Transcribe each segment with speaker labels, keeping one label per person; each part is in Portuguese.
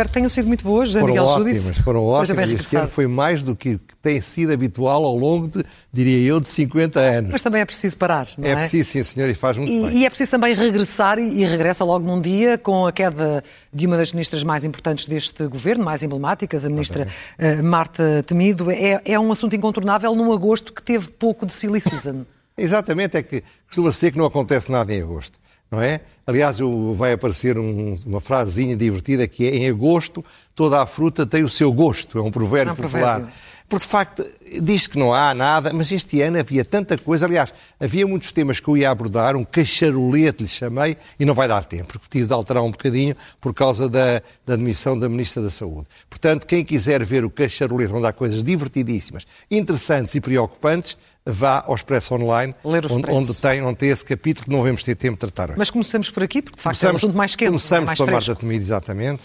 Speaker 1: espero que tenham sido muito boas, José
Speaker 2: foram
Speaker 1: Miguel
Speaker 2: ótimas,
Speaker 1: Júdice.
Speaker 2: Foram ótimas. Este ano foi mais do que tem sido habitual ao longo de, diria eu, de 50 anos.
Speaker 1: Mas também é preciso parar, não é?
Speaker 2: É preciso, sim, senhor, e faz muito
Speaker 1: e,
Speaker 2: bem.
Speaker 1: E é preciso também regressar, e, e regressa logo num dia, com a queda de uma das ministras mais importantes deste governo, mais emblemáticas, a ministra uh, Marta Temido. É, é um assunto incontornável num agosto que teve pouco de silly season.
Speaker 2: Exatamente, é que costuma ser que não acontece nada em agosto, não é? Aliás, vai aparecer um, uma frasezinha divertida que é em agosto toda a fruta tem o seu gosto, é um provérbio, é um popular. Provérbio. Porque, de facto, diz que não há nada, mas este ano havia tanta coisa. Aliás, havia muitos temas que eu ia abordar, um cacharolete lhe chamei, e não vai dar tempo, porque tive de alterar um bocadinho por causa da, da admissão da Ministra da Saúde. Portanto, quem quiser ver o cacharolete, onde há coisas divertidíssimas, interessantes e preocupantes, vá ao Expresso Online, onde, onde, tem, onde tem esse capítulo que não vamos ter tempo de tratar.
Speaker 1: Mas começamos por aqui, porque de facto começamos, é um assunto mais quente.
Speaker 2: Começamos
Speaker 1: mais
Speaker 2: pela Marta Temido, exatamente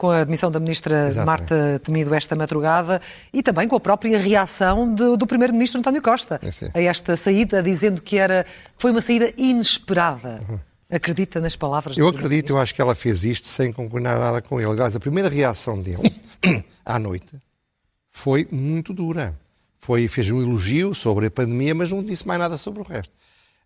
Speaker 1: com a admissão da ministra Exatamente. Marta Temido esta madrugada e também com a própria reação de, do primeiro-ministro António Costa
Speaker 2: é
Speaker 1: a esta saída, dizendo que era, foi uma saída inesperada. Uhum. Acredita nas palavras
Speaker 2: Eu acredito, eu acho que ela fez isto sem concordar nada com ele. Aliás, a primeira reação dele à noite foi muito dura. Foi, fez um elogio sobre a pandemia, mas não disse mais nada sobre o resto.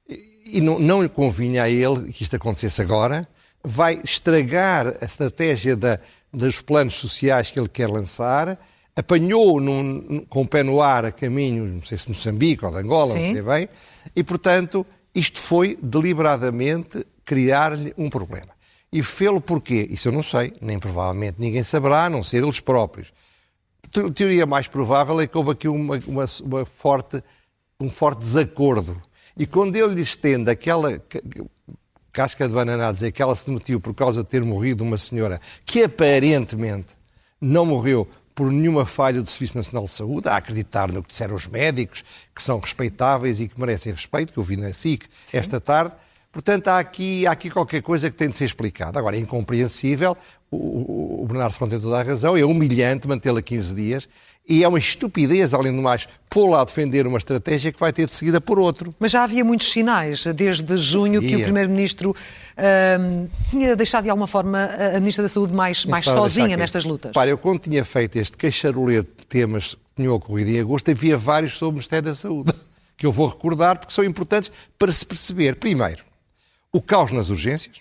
Speaker 2: E, e não, não lhe convinha a ele que isto acontecesse agora, vai estragar a estratégia da, dos planos sociais que ele quer lançar, apanhou num, com o pé no ar a caminho, não sei se Moçambique ou de Angola, Sim. não sei bem, e portanto isto foi deliberadamente criar-lhe um problema. E fê-lo porquê? Isso eu não sei, nem provavelmente ninguém saberá, a não ser eles próprios. A teoria mais provável é que houve aqui uma, uma, uma forte, um forte desacordo. E quando ele estende aquela casca de banana a dizer que ela se demitiu por causa de ter morrido uma senhora que aparentemente não morreu por nenhuma falha do Serviço Nacional de Saúde, a acreditar no que disseram os médicos, que são respeitáveis e que merecem respeito, que eu vi na SIC Sim. esta tarde. Portanto, há aqui, há aqui qualquer coisa que tem de ser explicada. Agora, é incompreensível, o, o Bernardo Fonte tem toda a razão, é humilhante mantê-la 15 dias e é uma estupidez, além do mais, pô-la a defender uma estratégia que vai ter de seguida por outro.
Speaker 1: Mas já havia muitos sinais, desde junho, que o Primeiro-Ministro hum, tinha deixado de alguma forma a Ministra da Saúde mais, mais sozinha nestas lutas.
Speaker 2: Para, eu quando tinha feito este queixarolete de temas que tinham ocorrido em agosto, havia vários sobre o Ministério da Saúde, que eu vou recordar porque são importantes para se perceber. Primeiro, o caos nas urgências,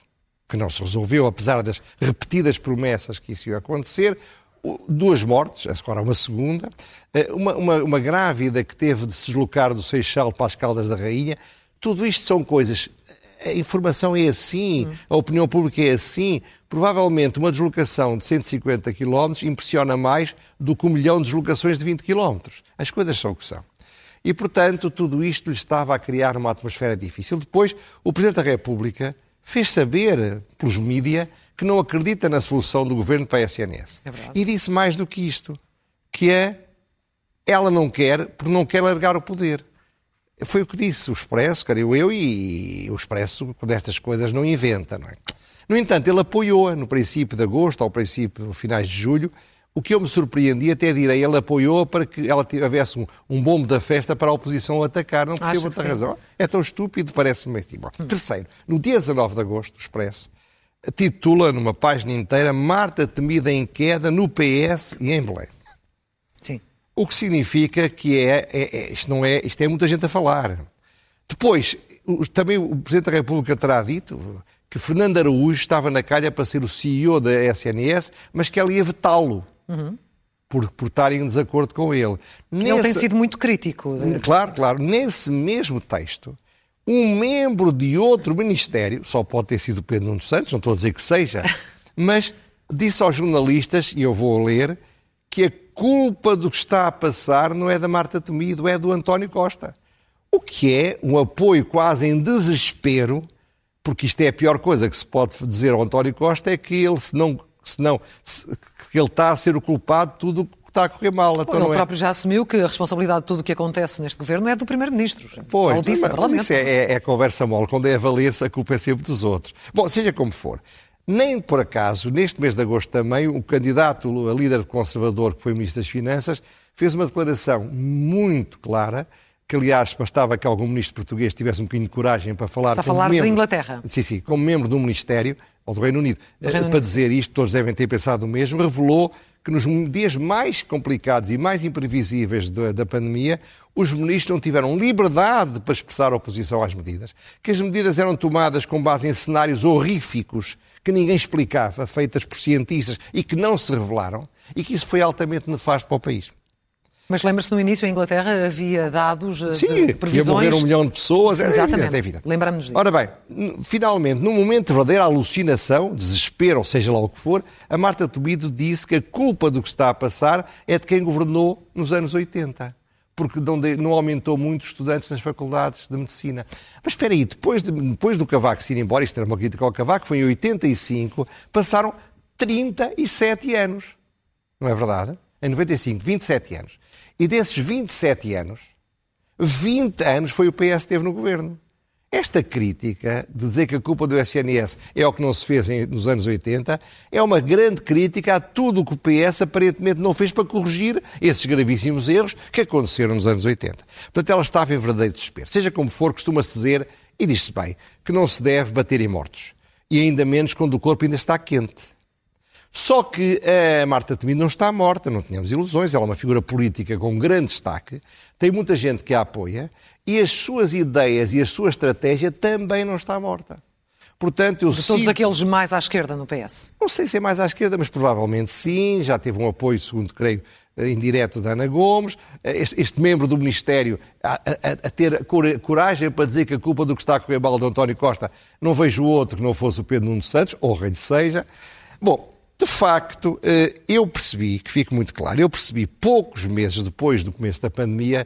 Speaker 2: que não se resolveu, apesar das repetidas promessas que isso ia acontecer duas mortes, agora uma segunda, eh, uma, uma, uma, grávida que teve de se deslocar do Seixal para as Caldas da Rainha. Tudo isto são coisas. A informação é assim, a opinião pública é assim. Provavelmente uma deslocação de 150 km impressiona mais do que um milhão de deslocações de 20 km. As coisas são o que são. E, portanto, tudo isto lhe estava a criar uma atmosfera difícil. Depois, o Presidente da República fez saber pelos mídias que não acredita na solução do governo para a SNS. É e disse mais do que isto, que é ela não quer porque não quer largar o poder. Foi o que disse o Expresso, creio eu, e o Expresso, quando estas coisas não inventa, não é? No entanto, ele apoiou-a no princípio de agosto, ao princípio, finais de julho, o que eu me surpreendi, até direi, ele apoiou para que ela tivesse um, um bombo da festa para a oposição atacar. Não percebo outra razão. É tão estúpido, parece-me assim. Bom, hum. Terceiro, no dia 19 de agosto, o Expresso titula numa página inteira Marta temida em queda no PS e em Belém.
Speaker 1: Sim.
Speaker 2: O que significa que é, é, é, isto não é, isto é muita gente a falar. Depois, também o Presidente da República terá dito que Fernando Araújo estava na calha para ser o CEO da SNS, mas que ela ia vetá-lo. Uhum. Por, por estar em desacordo com ele.
Speaker 1: Nesse... Ele tem sido muito crítico.
Speaker 2: Claro, claro. Nesse mesmo texto, um membro de outro ministério, só pode ter sido Pedro Nuno Santos, não estou a dizer que seja, mas disse aos jornalistas, e eu vou ler, que a culpa do que está a passar não é da Marta Temido, é do António Costa. O que é um apoio quase em desespero, porque isto é a pior coisa que se pode dizer ao António Costa, é que ele, se não, se não se, que ele está a ser o culpado de tudo está a correr mal.
Speaker 1: Então ele é... próprio já assumiu que a responsabilidade de tudo o que acontece neste governo é do Primeiro-Ministro.
Speaker 2: Pois, disse, mas, mas isso é, é, é conversa mole. Quando é a valer-se, a culpa é sempre dos outros. Bom, seja como for. Nem por acaso, neste mês de agosto também, o candidato a líder conservador, que foi Ministro das Finanças, fez uma declaração muito clara que aliás bastava que algum ministro português tivesse um bocadinho de coragem para falar...
Speaker 1: Para falar
Speaker 2: membro,
Speaker 1: da Inglaterra.
Speaker 2: Sim, sim, como membro um ministério, ou do Reino Unido, do Reino para Unido. dizer isto, todos devem ter pensado o mesmo, revelou que nos dias mais complicados e mais imprevisíveis da, da, pandemia, os ministros não tiveram liberdade para expressar oposição às medidas, que as medidas eram tomadas com base em cenários horríficos que ninguém explicava, feitas por cientistas e que não se revelaram, e que isso foi altamente nefasto para o país.
Speaker 1: Mas lembra-se no início, em Inglaterra havia dados eh,
Speaker 2: Sim,
Speaker 1: de previsões...
Speaker 2: Sim, ia morrer um milhão de pessoas.
Speaker 1: É Exatamente, é evidente. Lembramos disso.
Speaker 2: Ora bem, finalmente, no momento de verdadeira alucinação, desespero, ou seja lá o que for, a Marta Tobido disse que a culpa do que está a passar é de quem governou nos anos 80 porque não, aumentou muito os estudantes nas faculdades de medicina. Mas espera aí, depois, de, depois do Cavaco se ir embora, isto era uma crítica ao Cavaco, foi em 85, passaram 37 anos. Não é verdade? Em 95, 27 anos. E desses 27 anos, 20 anos foi o PS que teve no governo. Esta crítica de dizer que a culpa do SNS é o que não se fez nos anos 80 é uma grande crítica a tudo o que o PS aparentemente não fez para corrigir esses gravíssimos erros que aconteceram nos anos 80. Portanto, ela estava em verdadeiro desespero. Seja como for, costuma-se dizer, e diz-se bem, que não se deve bater em mortos. E ainda menos quando o corpo ainda está quente. Só que a Marta Temido não está morta, não tínhamos ilusões, ela é uma figura política com grande destaque, tem muita gente que a apoia e as suas ideias e a sua estratégia também não está morta.
Speaker 1: Portanto, eu De todos aqueles mais à esquerda no PS?
Speaker 2: Não sei se é mais à esquerda, mas provavelmente sim. Já teve um apoio, segundo creio, indireto da Ana Gomes. Este, este membro do Ministério a, a, a, ter coragem para dizer que a culpa do que está a correr mal de António Costa não vejo outro que não fosse o Pedro Nuno Santos, ou o rei de seja. Bom, de facto, eh, eu percebi, que fique muito claro, eu percebi poucos meses depois do começo da pandemia,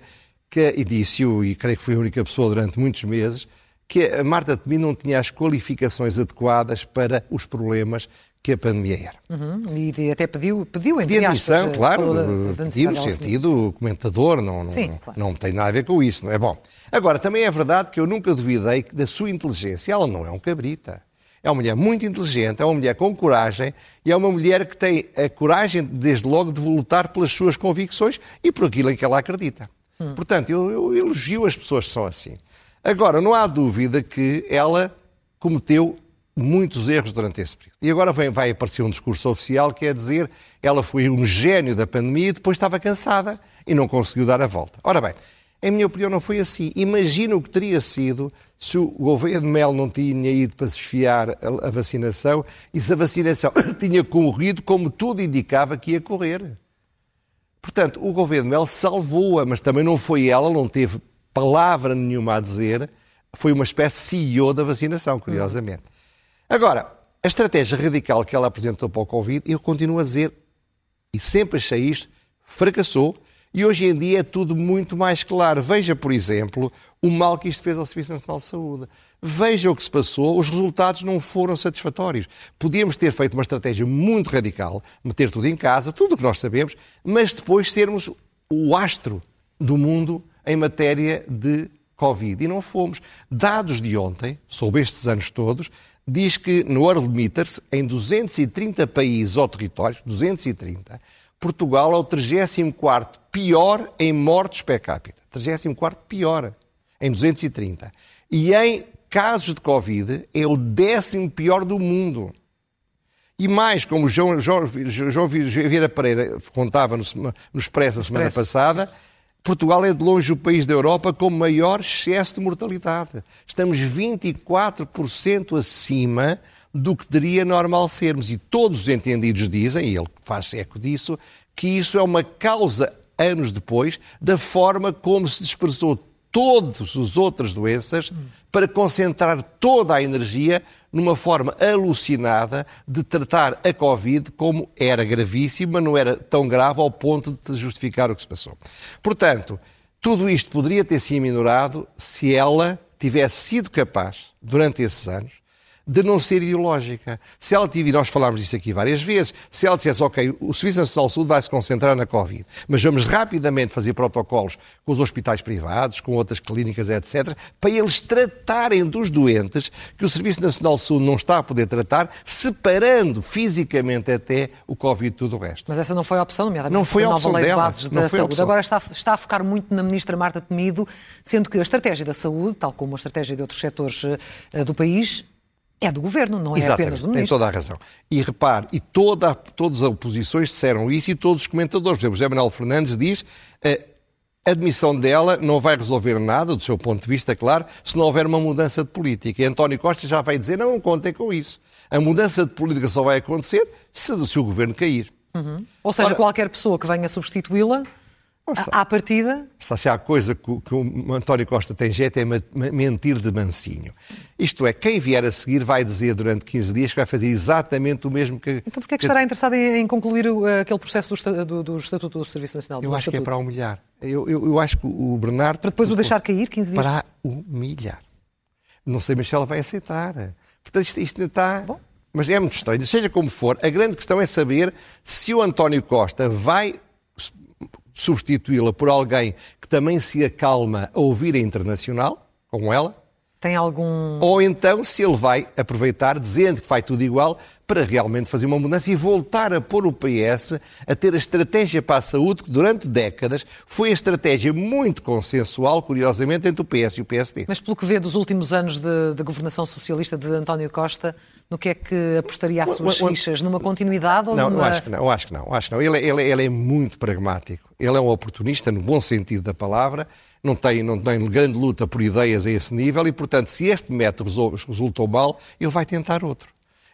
Speaker 2: que, e disse-o, e creio que fui a única pessoa durante muitos meses, que a Marta Temi não tinha as qualificações adequadas para os problemas que a pandemia era.
Speaker 1: Uhum, e até pediu, pediu
Speaker 2: entre De admissão, aspas, claro, pediu no sentido comentador, não, não, Sim, claro. não tem nada a ver com isso, não é bom. Agora, também é verdade que eu nunca duvidei da sua inteligência. Ela não é um cabrita. É uma mulher muito inteligente, é uma mulher com coragem e é uma mulher que tem a coragem, desde logo, de lutar pelas suas convicções e por aquilo em que ela acredita. Hum. Portanto, eu, eu elogio as pessoas que são assim. Agora, não há dúvida que ela cometeu muitos erros durante esse período. E agora vem, vai aparecer um discurso oficial que é dizer ela foi um gênio da pandemia e depois estava cansada e não conseguiu dar a volta. Ora bem, em minha opinião, não foi assim. Imagina o que teria sido se o governo Mel não tinha ido para desfiar a, a vacinação e se a vacinação tinha corrido como tudo indicava que ia correr. Portanto, o governo Mel salvou-a, mas também não foi ela, não teve palavra nenhuma a dizer, foi uma espécie de CEO da vacinação, curiosamente. Agora, a estratégia radical que ela apresentou para o Covid, eu continuo a dizer, e sempre achei isto, fracassou e hoje em dia é tudo muito mais claro. Veja, por exemplo, o mal que isto fez ao Serviço Nacional de Saúde. Veja o que se passou, os resultados não foram satisfatórios. Podíamos ter feito uma estratégia muito radical, meter tudo em casa, tudo o que nós sabemos, mas depois sermos o astro do mundo em matéria de Covid. E não fomos. Dados de ontem, sobre estes anos todos, diz que no World em 230 países ou territórios, 230, Portugal é o 34 pior em mortes per capita. 34 pior em 230. E em casos de Covid é o décimo pior do mundo. E mais, como João, João, João Vieira Pereira contava no, no Expresso a semana Expresso. passada, Portugal é de longe o país da Europa com maior excesso de mortalidade. Estamos 24% acima do que teria normal sermos. E todos os entendidos dizem, e ele faz eco disso, que isso é uma causa, anos depois, da forma como se desprezou todas as outras doenças para concentrar toda a energia numa forma alucinada de tratar a Covid como era gravíssima, não era tão grave ao ponto de justificar o que se passou. Portanto, tudo isto poderia ter sido minorado se ela tivesse sido capaz, durante esses anos, de não ser ideológica. Se ela tiver, nós falámos disso aqui várias vezes, se ela dissesse, ok, o Serviço Nacional de Saúde vai se concentrar na Covid, mas vamos rapidamente fazer protocolos com os hospitais privados, com outras clínicas, etc., para eles tratarem dos doentes que o Serviço Nacional de Saúde não está a poder tratar, separando fisicamente até o Covid e tudo o resto.
Speaker 1: Mas essa não foi a opção, nomeadamente
Speaker 2: não foi a
Speaker 1: nova
Speaker 2: opção
Speaker 1: lei
Speaker 2: dela.
Speaker 1: de
Speaker 2: não
Speaker 1: da
Speaker 2: foi a
Speaker 1: saúde.
Speaker 2: opção.
Speaker 1: Agora está, está a focar muito na ministra Marta Temido, sendo que a estratégia da saúde, tal como a estratégia de outros setores eh, do país, é do governo, não é
Speaker 2: Exatamente,
Speaker 1: apenas do
Speaker 2: tem
Speaker 1: ministro.
Speaker 2: toda a razão. E repare, e toda, todas as oposições disseram isso e todos os comentadores. Por exemplo, José Manuel Fernandes diz eh, a admissão dela não vai resolver nada, do seu ponto de vista, claro, se não houver uma mudança de política. E António Costa já vai dizer, não, não contem com isso. A mudança de política só vai acontecer se, se o governo cair.
Speaker 1: Ou seja,
Speaker 2: Ora-
Speaker 1: qualquer pessoa que venha substituí-la,
Speaker 2: Ouça.
Speaker 1: à partida,
Speaker 2: Se se há coisa que, o- que o António Costa tem jeito é mentir de mansinho. Isto é, quem vier a seguir vai dizer durante 15 dias que vai fazer exatamente o mesmo que...
Speaker 1: então porquê é que estará interessado em, em concluir o- aquele processo do, do- do Estatuto do Serviço Nacional?
Speaker 2: Eu
Speaker 1: do
Speaker 2: acho que é
Speaker 1: Estatuto?
Speaker 2: para humilhar. Eu, eu, eu acho que o Bernardo...
Speaker 1: Para depois o deixar cair 15 dias?
Speaker 2: Para humilhar. Não sei, mas se ela vai aceitar. Portanto, isto, isto está...
Speaker 1: Bom.
Speaker 2: Mas é muito estranho. Seja como for, a grande questão é saber se o António Costa vai substituí-la por alguém que também se acalma a ouvir a internacional, como ela,
Speaker 1: Tem algum...
Speaker 2: ou então se ele vai aproveitar, dizendo que vai tudo igual, para realmente fazer uma mudança e voltar a pôr o PS a ter a estratégia para a saúde que durante décadas foi a estratégia muito consensual, curiosamente, entre o PS e o PSD.
Speaker 1: Mas pelo que vê dos últimos anos de, de governação socialista de António Costa, no que é que apostaria as suas
Speaker 2: O-
Speaker 1: fichas? Numa continuidade ou
Speaker 2: Não,
Speaker 1: numa...
Speaker 2: eu acho que não, eu acho que não, acho que não. Ele, é- ele, é- ele é muito pragmático. Ele é um oportunista no bom sentido da palavra, não tem, não tem grande luta por ideias a esse nível e, portanto, se este método resultou mal, ele vai tentar outro.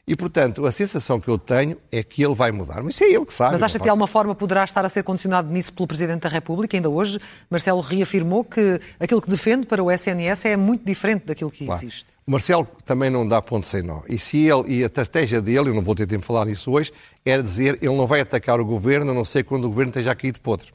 Speaker 2: E, portanto, a sensação que eu tenho é que ele vai mudar. Mas isso é ele que sabe.
Speaker 1: Mas acha
Speaker 2: não
Speaker 1: que de alguma forma poderá estar a ser condicionado nisso pelo Presidente da República? Ainda hoje, Marcelo reafirmou que aquilo que defende para o SNS é muito diferente daquilo que
Speaker 2: Claro.
Speaker 1: existe.
Speaker 2: O Marcelo também não dá ponto sem nó. E se ele, e a estratégia dele, eu não vou ter tempo de falar nisso hoje, era dizer ele não vai atacar o governo, a não ser quando o governo esteja caído de podre.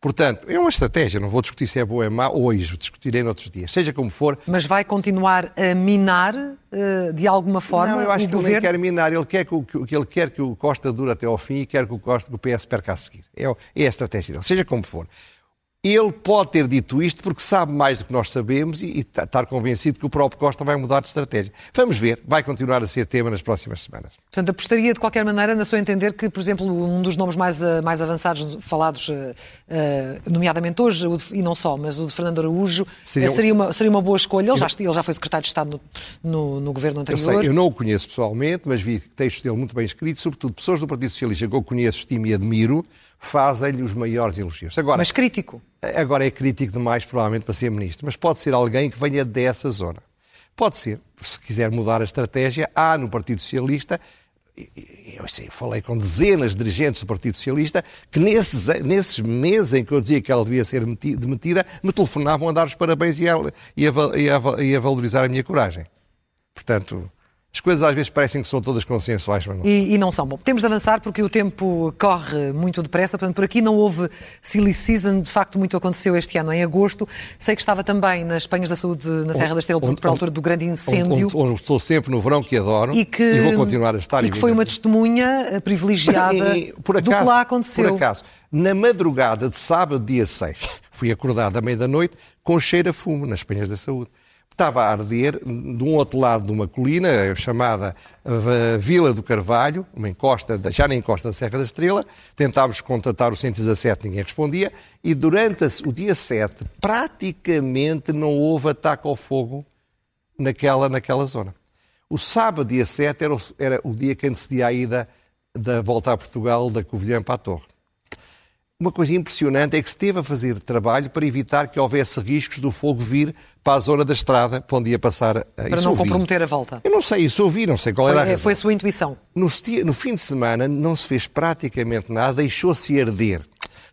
Speaker 2: Portanto, é uma estratégia, não vou discutir se é boa ou é má hoje, discutirei noutros dias. Seja como for,
Speaker 1: Mas vai continuar a minar, eh, de alguma forma,
Speaker 2: não, eu acho
Speaker 1: o
Speaker 2: que ele
Speaker 1: governo?
Speaker 2: quer minar, ele quer que, o- que ele quer que o Costa dure até ao fim e quer que o, Costa, que o PS perca a seguir. É, o- é a estratégia dele, seja como for. Ele pode ter dito isto porque sabe mais do que nós sabemos e, e tá- estar convencido que o próprio Costa vai mudar de estratégia. Vamos ver, vai continuar a ser tema nas próximas semanas.
Speaker 1: Portanto, apostaria de qualquer maneira, na sua entender, que, por exemplo, um dos nomes mais, eh, mais avançados falados, eh, eh, nomeadamente hoje, de- e não só, mas o de Fernando Araújo,
Speaker 2: Seria
Speaker 1: seria, uma, seria uma boa escolha. Ele já, ele já foi secretário de Estado no, no, no governo
Speaker 2: Eu
Speaker 1: anterior.
Speaker 2: sei, eu não o conheço pessoalmente, mas vi textos dele muito bem escritos, sobretudo pessoas do Partido Socialista que eu conheço, estimo e admiro, fazem-lhe os maiores elogios. Agora,
Speaker 1: Mas crítico.
Speaker 2: Agora é crítico demais, provavelmente, para ser ministro, mas pode ser alguém que venha dessa zona. Pode ser, se quiser mudar a estratégia, há no Partido Socialista, eu, sei, eu falei com dezenas de dirigentes do Partido Socialista, que nesses, nesses meses em que eu dizia que ela devia ser demitida, me telefonavam a dar os parabéns e a, e a e a e a valorizar a minha coragem. Portanto, as coisas às vezes parecem que são todas consensuais, mas não
Speaker 1: E, e não são. Bom, temos de avançar porque o tempo corre muito depressa. Portanto, por aqui não houve silly season. De facto, muito aconteceu este ano, em agosto. Sei que estava também nas Penhas da Saúde, na Serra da Estrela, por, altura do grande incêndio.
Speaker 2: Onde, onde estou sempre no verão que adoro
Speaker 1: E que,
Speaker 2: vou continuar a estar.
Speaker 1: e que foi uma testemunha eh, privilegiada
Speaker 2: E, por
Speaker 1: do que
Speaker 2: acaso,
Speaker 1: lá aconteceu.
Speaker 2: Por acaso, na madrugada de sábado, dia 6, fui acordado à meia-da-noite com cheiro a fumo nas penhas da saúde. Estava a arder de um outro lado de uma colina chamada eh, Vila do Carvalho, uma encosta, já na encosta da Serra da Estrela. Tentámos contatar o 117, ninguém respondia. E durante o dia 7, praticamente não houve ataque ao fogo naquela, naquela zona. O sábado, dia 7, era o, era o dia que antecedia a ida da volta a Portugal da Covilhã para a Torre. Uma coisa impressionante é que se teve a fazer trabalho para evitar que houvesse riscos do fogo vir para a zona da estrada para onde ia passar. a-
Speaker 1: Para
Speaker 2: isso
Speaker 1: não
Speaker 2: ouvi.
Speaker 1: comprometer a volta.
Speaker 2: Eu não sei, isso ouvi, não sei qual era a
Speaker 1: Foi,
Speaker 2: razão.
Speaker 1: foi a sua intuição.
Speaker 2: No, no fim de semana não se fez praticamente nada, deixou-se arder,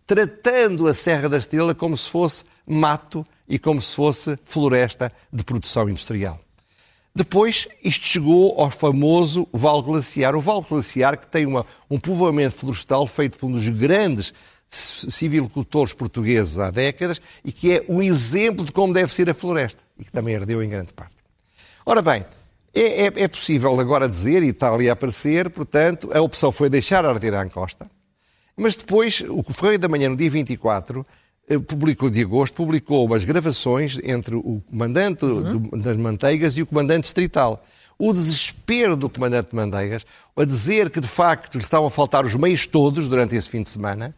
Speaker 2: tratando a Serra da Estrela como se fosse mato e como se fosse floresta de produção industrial. Depois, isto chegou ao famoso Val Glaciar. O Val Glaciar, que tem uma- um povoamento florestal feito por um dos grandes c- civicultores portugueses há décadas e que é um exemplo de como deve ser a floresta e que também ardeu em grande parte. Ora bem, É, é, é, possível agora dizer, e está ali a aparecer, portanto, a opção foi deixar arder a encosta, mas depois, o Correio da Manhã, no dia 24, eh, publicou de agosto, publicou umas gravações entre o comandante uhum. do, das Manteigas e o comandante distrital. O desespero do comandante de Manteigas a dizer que, de facto, lhe estavam a faltar os meios todos durante esse fim de semana,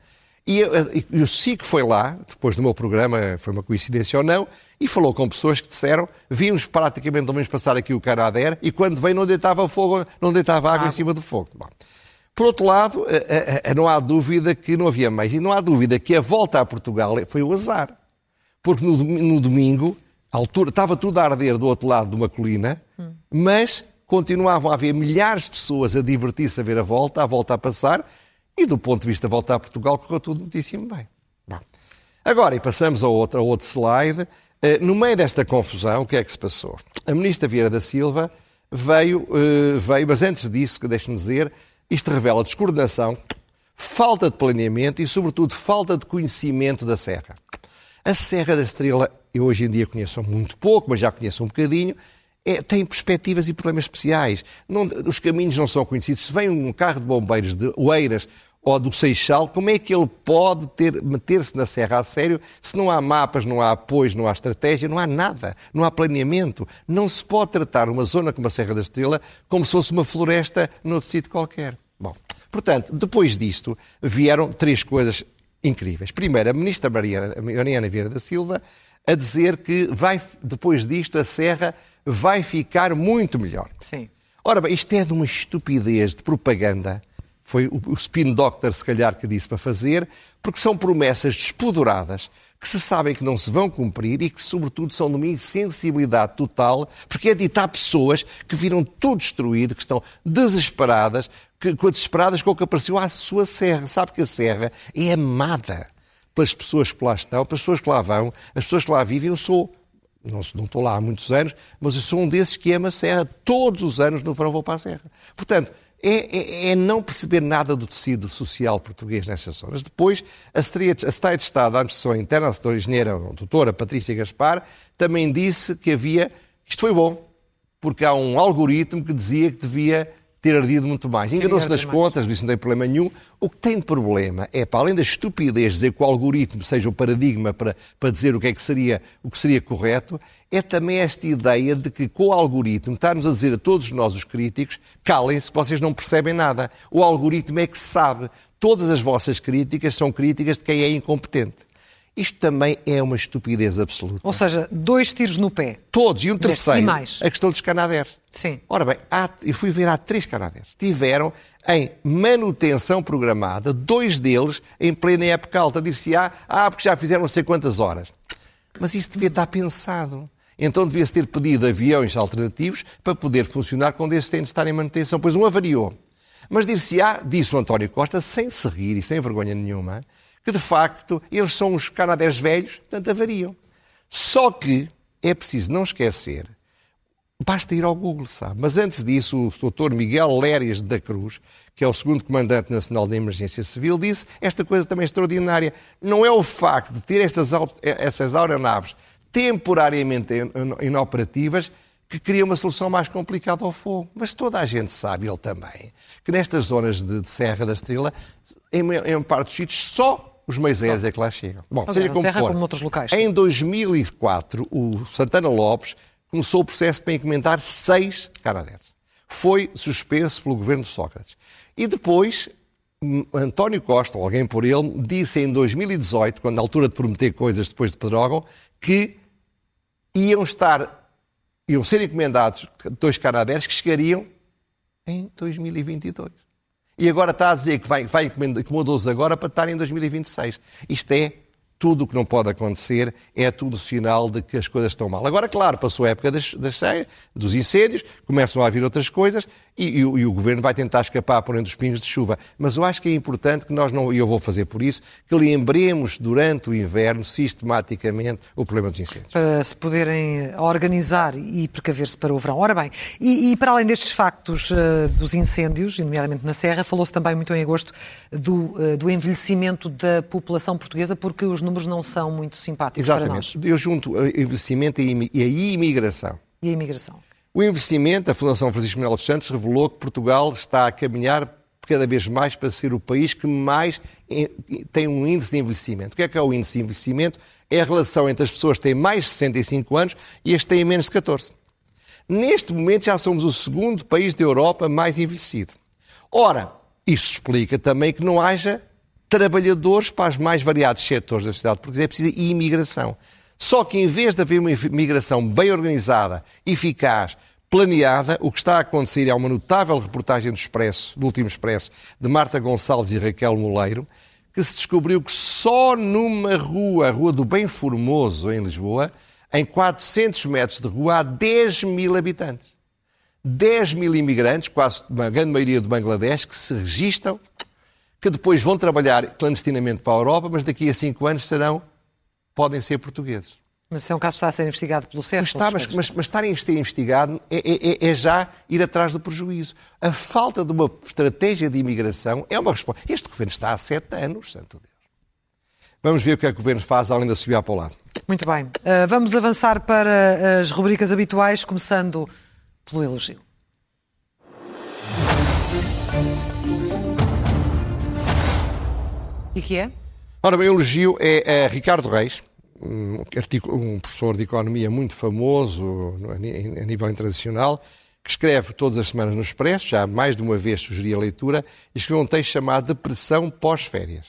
Speaker 2: e, eh, e o SIC foi lá, depois do meu programa, foi uma coincidência ou não, e falou com pessoas que disseram vimos praticamente ao menos passar aqui o Canader e quando veio não deitava fogo, não deitava água ah. em cima do fogo. Bom. Por outro lado, eh, eh, não há dúvida que não havia mais. E não há dúvida que a volta a Portugal foi o azar. Porque no, no domingo, altura, estava tudo a arder do outro lado de uma colina, hum. mas continuavam a haver milhares de pessoas a divertir-se a ver a volta, a volta a passar, e do ponto de vista da volta a Portugal correu tudo muitíssimo bem. Agora, e passamos ao outro, ao outro slide, eh, no meio desta confusão, o que é que se passou? A ministra Vieira da Silva veio, eh, veio mas antes disso, deixe-me dizer, isto revela descoordenação, falta de planeamento e, sobretudo, falta de conhecimento da Serra. A Serra da Estrela, eu hoje em dia conheço muito pouco, mas já conheço um bocadinho, é, tem perspectivas e problemas especiais. Não, os caminhos não são conhecidos. Se vem um carro de bombeiros de Oeiras ou do Seixal, como é que ele pode ter, meter-se na serra a sério se não há mapas, não há apoios, não há estratégia, não há nada, não há planeamento? Não se pode tratar uma zona como a Serra da Estrela como se fosse uma floresta noutro sítio qualquer. Bom, portanto, depois disto vieram três coisas incríveis. Primeiro, a ministra Mariana, Mariana Vieira da Silva a dizer que vai, depois disto a Serra vai ficar muito melhor.
Speaker 1: Sim.
Speaker 2: Ora bem, isto é de uma estupidez de propaganda foi o spin doctor, se calhar, que disse para fazer, porque são promessas despoduradas que se sabem que não se vão cumprir e que, sobretudo, são de uma insensibilidade total, porque é dito a pessoas que viram tudo destruído, que estão desesperadas, que, desesperadas com o que apareceu à sua serra. Sabe que a serra é amada pelas pessoas que lá estão, pelas pessoas que lá vão, as pessoas que lá vivem. Eu sou, não, não estou lá há muitos anos, mas eu sou um desses que ama a serra. Todos os anos no verão vou para a serra. Portanto, é, é, é, não perceber nada do tecido social português nessas zonas. Depois, a Secretaria de Estado da Administração Interna, a engenheira, a doutora Patrícia Gaspar, também disse que havia, isto foi bom, porque há um algoritmo que dizia que devia ter ardido muito mais. Enganou-se nas contas, disse não tem problema nenhum. O que tem de problema é, para além da estupidez dizer que o algoritmo seja o paradigma para, para dizer o que é que seria, o que seria correto, é também esta ideia de que com o algoritmo está-nos a dizer a todos nós, os críticos, calem-se que vocês não percebem nada. O algoritmo é que sabe. Todas as vossas críticas são críticas de quem é incompetente. Isto também é uma estupidez absoluta.
Speaker 1: Ou seja, dois tiros no pé.
Speaker 2: Todos. E um terceiro,
Speaker 1: e mais.
Speaker 2: a questão dos canadeiros.
Speaker 1: Sim.
Speaker 2: Ora bem, há, eu fui ver há três canadeiros. Tiveram em manutenção programada, dois deles em plena época alta. Disse-se, ah, ah, porque já fizeram não sei quantas horas. Mas isso devia estar pensado. Então devia-se ter pedido aviões alternativos para poder funcionar quando esses têm de estar em manutenção, pois um avariou. Mas dir-se-á, disse o António Costa, sem se rir e sem vergonha nenhuma, que de facto eles são os canadés velhos, portanto avariam. Só que é preciso não esquecer, basta ir ao Google, sabe? Mas antes disso, o Dr. Miguel Lérias da Cruz, que é o segundo Comandante Nacional da Emergência Civil, disse esta coisa também extraordinária. Não é o facto de ter estas, essas aeronaves temporariamente inoperativas que cria uma solução mais complicada ao fogo. Mas toda a gente sabe, ele também, que nestas zonas de, de Serra da Estrela, em, em parte dos sítios, só os meios aéreos é que lá chegam.
Speaker 1: Bom, okay, seja como for, como.
Speaker 2: Em 2004, o Santana Lopes começou o processo para encomendar seis Canadeiros. Foi suspenso pelo governo de Sócrates. E depois, António Costa, ou alguém por ele, disse em 2018, quando na altura de prometer coisas depois de Pedrógão, que iam estar, iam ser encomendados dois Canadeiros que chegariam em 2022. E agora está a dizer que vai, vai encomendou-os agora para estar em 2026. Isto é tudo o que não pode acontecer é tudo sinal de que as coisas estão mal. Agora, claro, passou a época das, das dos incêndios, começam a vir outras coisas e, e, e, o Governo vai tentar escapar por entre os pingos de chuva. Mas eu acho que é importante que nós não, e eu vou fazer por isso, que lembremos durante o inverno, sistematicamente, o problema dos incêndios.
Speaker 1: Para se poderem organizar e precaver-se para o verão. Ora bem, e, e para além destes factos uh, dos incêndios, nomeadamente na Serra, falou-se também muito em agosto do, uh, do envelhecimento da população portuguesa, porque os números não são muito simpáticos
Speaker 2: Exatamente.
Speaker 1: para nós.
Speaker 2: Eu junto envelhecimento e a imigração.
Speaker 1: E a imigração.
Speaker 2: O investimento, a Fundação Francisco Manuel dos Santos revelou que Portugal está a caminhar cada vez mais para ser o país que mais tem um índice de envelhecimento. O que é que é o índice de envelhecimento? É a relação entre as pessoas que têm mais de 65 anos e as que têm menos de 14. Neste momento já somos o segundo país da Europa mais envelhecido. Ora, isso explica também que não haja trabalhadores para os mais variados setores da sociedade, porque é preciso imigração. Só que em vez de haver uma imigração bem organizada, eficaz, planeada, o que está a acontecer é uma notável reportagem do Expresso, do último Expresso, de Marta Gonçalves e Raquel Moleiro, que se descobriu que só numa rua, a Rua do Bem Formoso, em Lisboa, em 400 metros de rua, há 10 mil habitantes. 10 mil imigrantes, quase uma grande maioria do Bangladesh, que se registam, que depois vão trabalhar clandestinamente para a Europa, mas daqui a 5 anos serão, podem ser portugueses.
Speaker 1: Mas se é um caso que está a ser investigado pelo CEF.
Speaker 2: Mas, está, mas, mas, mas estar a ser investigado é, é, é, é, já ir atrás do prejuízo. A falta de uma estratégia de imigração é uma resposta. Este governo está há sete anos, santo Deus. Vamos ver o que é que o governo faz além de subir para o lado.
Speaker 1: Muito bem. Uh, vamos avançar para as rubricas habituais, começando pelo elogio. E que é?
Speaker 2: Ora bem, o elogio é, é Ricardo Reis, um, um professor de economia muito famoso a nível internacional, que escreve todas as semanas no Expresso, já mais de uma vez sugeri a leitura, e escreveu um texto chamado Depressão pós-férias,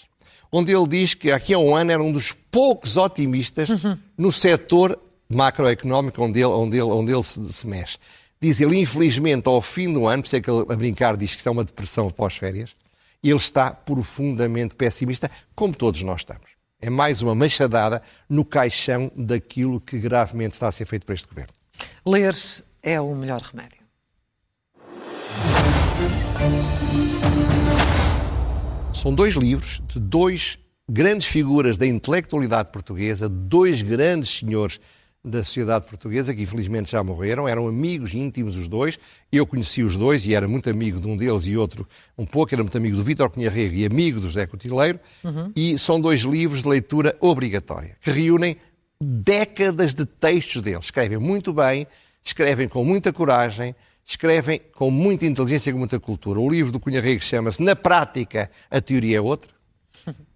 Speaker 2: onde ele diz que aqui a um ano era um dos poucos otimistas uhum. no setor macroeconómico onde ele, onde ele, onde ele se, se, mexe. Diz ele, infelizmente, ao fim do ano, por isso é que ele a brincar diz que é uma depressão pós-férias, ele está profundamente pessimista, como todos nós estamos. É mais uma machadada no caixão daquilo que gravemente está a ser feito por este governo.
Speaker 1: Ler é o melhor remédio.
Speaker 2: São dois livros de dois grandes figuras da intelectualidade portuguesa, dois grandes senhores da sociedade portuguesa, que infelizmente já morreram, eram amigos íntimos os dois. Eu conheci os dois e era muito amigo de um deles e outro um pouco, era muito amigo do Vítor Cunha Rego e amigo do José Cotileiro. Uhum. E são dois livros de leitura obrigatória, que reúnem décadas de textos deles. Escrevem muito bem, escrevem com muita coragem, escrevem com muita inteligência e com muita cultura. O livro do Cunha Rego chama-se Na Prática, a Teoria é Outra.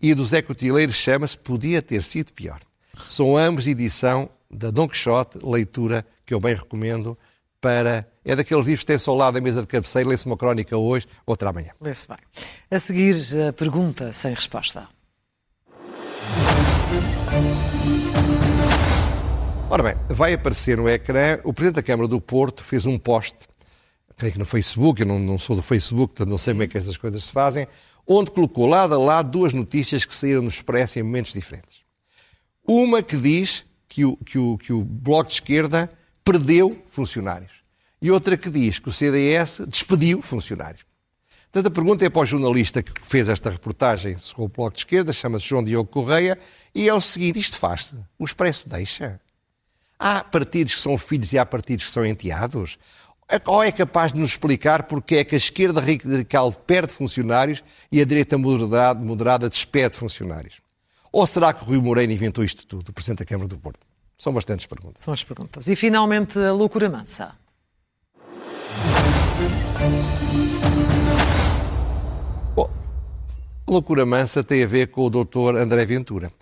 Speaker 2: E do Zé Cotileiro chama-se Podia Ter Sido Pior. São ambos edição da Don Quixote, leitura que eu bem recomendo para. É daqueles livros que tem-se ao lado da mesa de cabeceira, lê-se uma crónica hoje, outra amanhã.
Speaker 1: Lê-se bem. A seguir, a pergunta sem resposta.
Speaker 2: Ora bem, vai aparecer no ecrã, o Presidente da Câmara do Porto fez um post, creio que no Facebook, eu não, não sou do Facebook, portanto não sei como é que essas coisas se fazem, onde colocou lado a lado duas notícias que saíram no Expresso em momentos diferentes. Uma que diz que o, que o, que o Bloco de Esquerda perdeu funcionários. E outra que diz que o CDS despediu funcionários. Portanto, a pergunta é para o jornalista que fez esta reportagem sobre o Bloco de Esquerda, chama-se João Diogo Correia, e é o seguinte: isto faz-se. O Expresso deixa. Há partidos que são filhos e há partidos que são enteados. Ou é capaz de nos explicar porque é que a esquerda radical perde funcionários e a direita moderada, moderada despede funcionários? Ou será que Rui Moreira inventou isto tudo, o Presidente da Câmara do Porto? São bastantes perguntas.
Speaker 1: São as perguntas. E finalmente, a loucura mansa.
Speaker 2: Bom, a loucura mansa tem a ver com o Dr. André Ventura.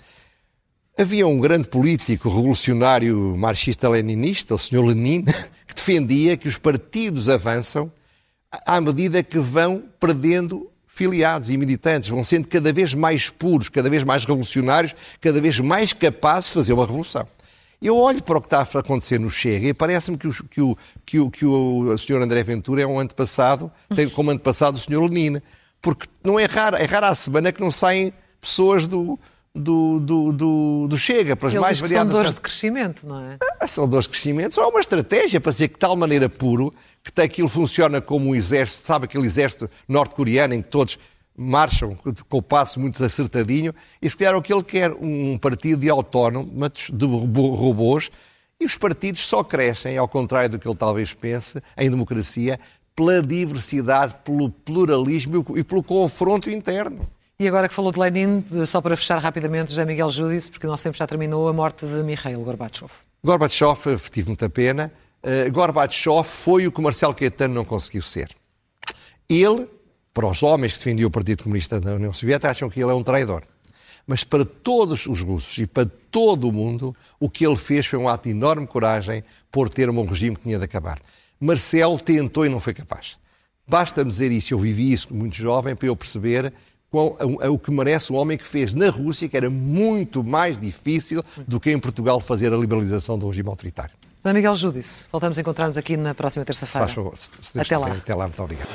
Speaker 2: Havia um grande político revolucionário marxista-leninista, o Sr. Lenin, que defendia que os partidos avançam à medida que vão perdendo filiados e militantes vão sendo cada vez mais puros, cada vez mais revolucionários, cada vez mais capazes de fazer uma revolução. Eu olho para o que está a acontecer no Chega e parece-me que o, que, o, que, o, que o Sr. André Ventura é um antepassado, tem como antepassado o Sr. Lenin. Porque não é raro, é raro a semana que não saem pessoas do, do, do, do, do Chega, para as Eles mais variadas...
Speaker 1: São dores de crescimento, não é?
Speaker 2: Ah, são dores de crescimento, só uma estratégia para ser de tal maneira puro que aquilo funciona como um exército, sabe aquele exército norte-coreano em que todos marcham com o passo muito acertadinho, e se calhar o que ele quer, um partido de autónomos, de robôs, e os partidos só crescem, ao contrário do que ele talvez pense, em democracia, pela diversidade, pelo pluralismo e pelo confronto interno.
Speaker 1: E agora que falou de Lenin, só para fechar rapidamente, José Miguel Júdice, porque o nosso tempo já terminou, a morte de Mikhail Gorbachev.
Speaker 2: Gorbachev, tive muita pena, uh, Gorbachev foi o que Marcelo Caetano não conseguiu ser. Ele, para os homens que defendiam o Partido Comunista da União Soviética, acham que ele é um traidor. Mas para todos os russos e para todo o mundo, o que ele fez foi um ato de enorme coragem por ter um regime que tinha de acabar. Marcelo tentou e não foi capaz. Basta-me dizer isso, eu vivi isso muito jovem para eu perceber o que merece um homem que fez na Rússia, que era muito mais difícil do que em Portugal fazer a liberalização do regime autoritário.
Speaker 1: Dona Miguel Júdice, voltamos a encontrar-nos aqui na próxima terça-feira.
Speaker 2: Até lá. Até lá, muito obrigado.